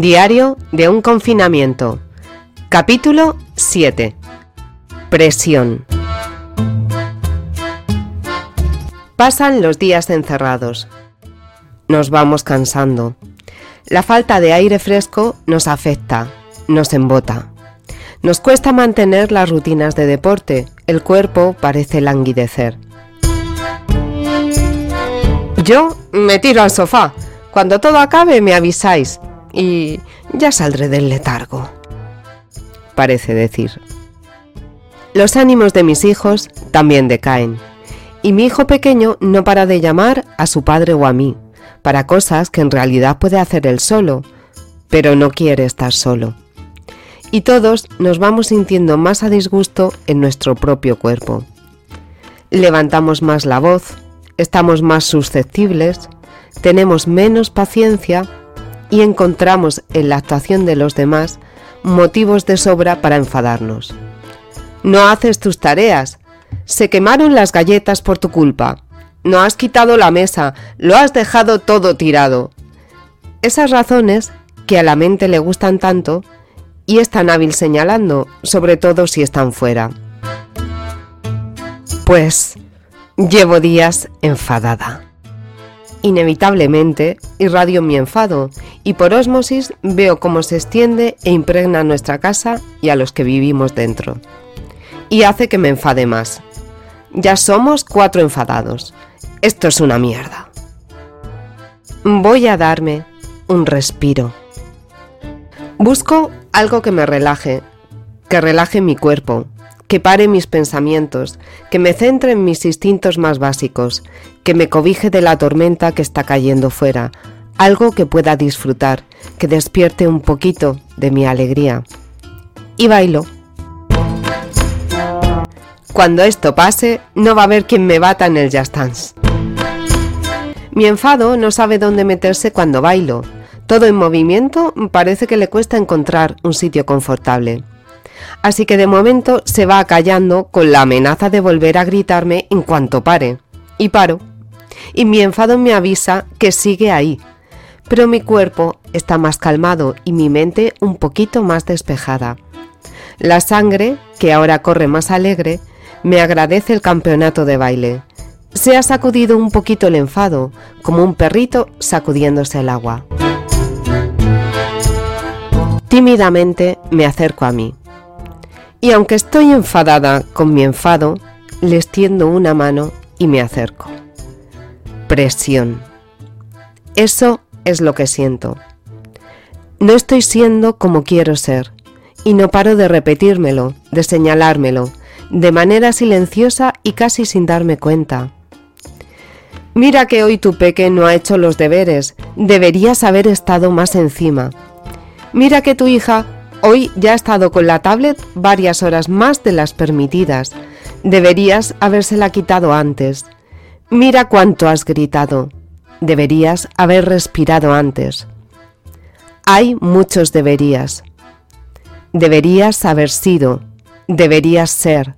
Diario de un confinamiento. Capítulo 7. Presión. Pasan los días encerrados. Nos vamos cansando. La falta de aire fresco nos afecta, nos embota. Nos cuesta mantener las rutinas de deporte, el cuerpo parece languidecer. Yo me tiro al sofá. Cuando todo acabe me avisáis y ya saldré del letargo. Parece decir. Los ánimos de mis hijos también decaen. Y mi hijo pequeño no para de llamar a su padre o a mí, para cosas que en realidad puede hacer él solo, pero no quiere estar solo y todos nos vamos sintiendo más a disgusto en nuestro propio cuerpo. Levantamos más la voz, estamos más susceptibles, tenemos menos paciencia y encontramos en la actuación de los demás motivos de sobra para enfadarnos. No haces tus tareas, se quemaron las galletas por tu culpa, no has quitado la mesa, lo has dejado todo tirado. Esas razones, que a la mente le gustan tanto, y es tan hábil señalando, sobre todo si están fuera. Pues llevo días enfadada. Inevitablemente irradio mi enfado y por ósmosis veo cómo se extiende e impregna nuestra casa y a los que vivimos dentro. Y hace que me enfade más. Ya somos cuatro enfadados. Esto es una mierda. Voy a darme un respiro. Busco algo que me relaje, que relaje mi cuerpo, que pare mis pensamientos, que me centre en mis instintos más básicos, que me cobije de la tormenta que está cayendo fuera, algo que pueda disfrutar, que despierte un poquito de mi alegría. Y bailo. Cuando esto pase, no va a haber quien me bata en el Just Dance. Mi enfado no sabe dónde meterse cuando bailo, todo en movimiento parece que le cuesta encontrar un sitio confortable. Así que de momento se va callando con la amenaza de volver a gritarme en cuanto pare. Y paro. Y mi enfado me avisa que sigue ahí. Pero mi cuerpo está más calmado y mi mente un poquito más despejada. La sangre, que ahora corre más alegre, me agradece el campeonato de baile. Se ha sacudido un poquito el enfado, como un perrito sacudiéndose el agua. Tímidamente me acerco a mí. Y aunque estoy enfadada con mi enfado, le extiendo una mano y me acerco. Presión. Eso es lo que siento. No estoy siendo como quiero ser, y no paro de repetírmelo, de señalármelo, de manera silenciosa y casi sin darme cuenta. Mira que hoy tu peque no ha hecho los deberes, deberías haber estado más encima. Mira que tu hija hoy ya ha estado con la tablet varias horas más de las permitidas. Deberías habérsela quitado antes. Mira cuánto has gritado. Deberías haber respirado antes. Hay muchos deberías. Deberías haber sido. Deberías ser.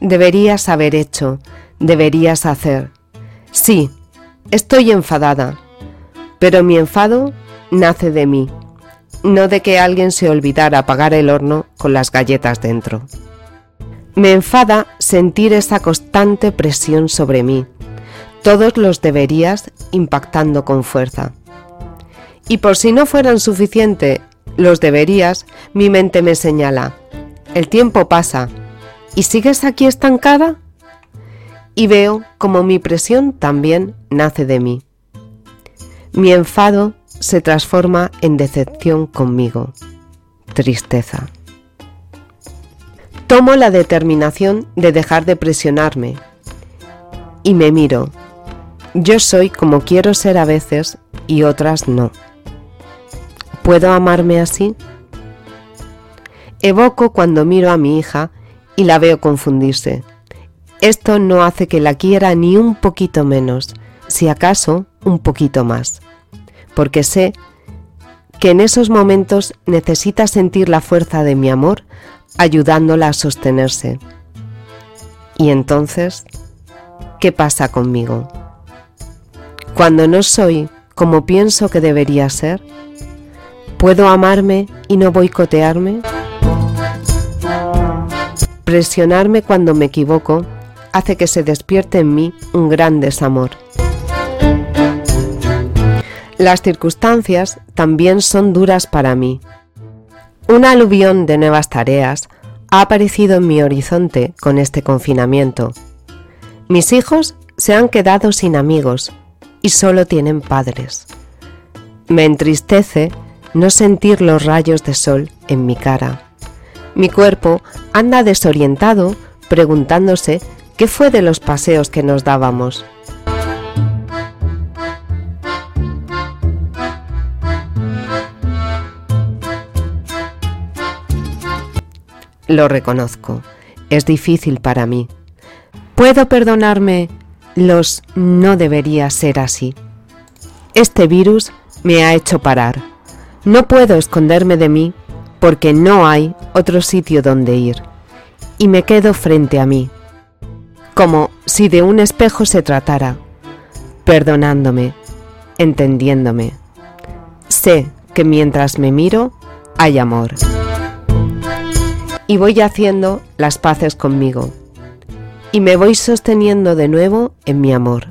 Deberías haber hecho. Deberías hacer. Sí, estoy enfadada. Pero mi enfado nace de mí no de que alguien se olvidara apagar el horno con las galletas dentro. Me enfada sentir esa constante presión sobre mí, todos los deberías impactando con fuerza. Y por si no fueran suficiente los deberías, mi mente me señala, el tiempo pasa, ¿y sigues aquí estancada? Y veo como mi presión también nace de mí. Mi enfado se transforma en decepción conmigo, tristeza. Tomo la determinación de dejar de presionarme y me miro. Yo soy como quiero ser a veces y otras no. ¿Puedo amarme así? Evoco cuando miro a mi hija y la veo confundirse. Esto no hace que la quiera ni un poquito menos, si acaso un poquito más porque sé que en esos momentos necesita sentir la fuerza de mi amor ayudándola a sostenerse. Y entonces, ¿qué pasa conmigo? Cuando no soy como pienso que debería ser, ¿Puedo amarme y no boicotearme? Presionarme cuando me equivoco hace que se despierte en mí un gran desamor. Las circunstancias también son duras para mí. Un aluvión de nuevas tareas ha aparecido en mi horizonte con este confinamiento. Mis hijos se han quedado sin amigos y solo tienen padres. Me entristece no sentir los rayos de sol en mi cara. Mi cuerpo anda desorientado preguntándose qué fue de los paseos que nos dábamos. Lo reconozco, es difícil para mí. ¿Puedo perdonarme los no debería ser así? Este virus me ha hecho parar. No puedo esconderme de mí porque no hay otro sitio donde ir. Y me quedo frente a mí, como si de un espejo se tratara, perdonándome, entendiéndome. Sé que mientras me miro hay amor y voy haciendo las paces conmigo. Y me voy sosteniendo de nuevo en mi amor.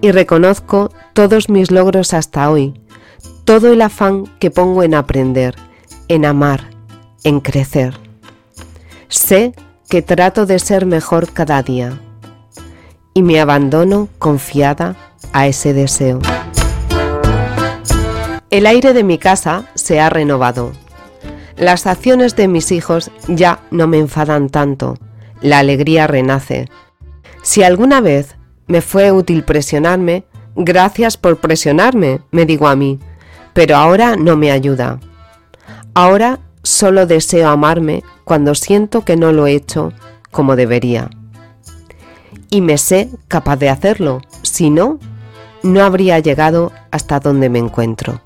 Y reconozco todos mis logros hasta hoy, todo el afán que pongo en aprender, en amar, en crecer. Sé que trato de ser mejor cada día y me abandono confiada a ese deseo. El aire de mi casa se ha renovado las acciones de mis hijos ya no me enfadan tanto, la alegría renace. Si alguna vez me fue útil presionarme, gracias por presionarme, me digo a mí, pero ahora no me ayuda. Ahora solo deseo amarme cuando siento que no lo he hecho como debería. Y me sé capaz de hacerlo, si no, no habría llegado hasta donde me encuentro.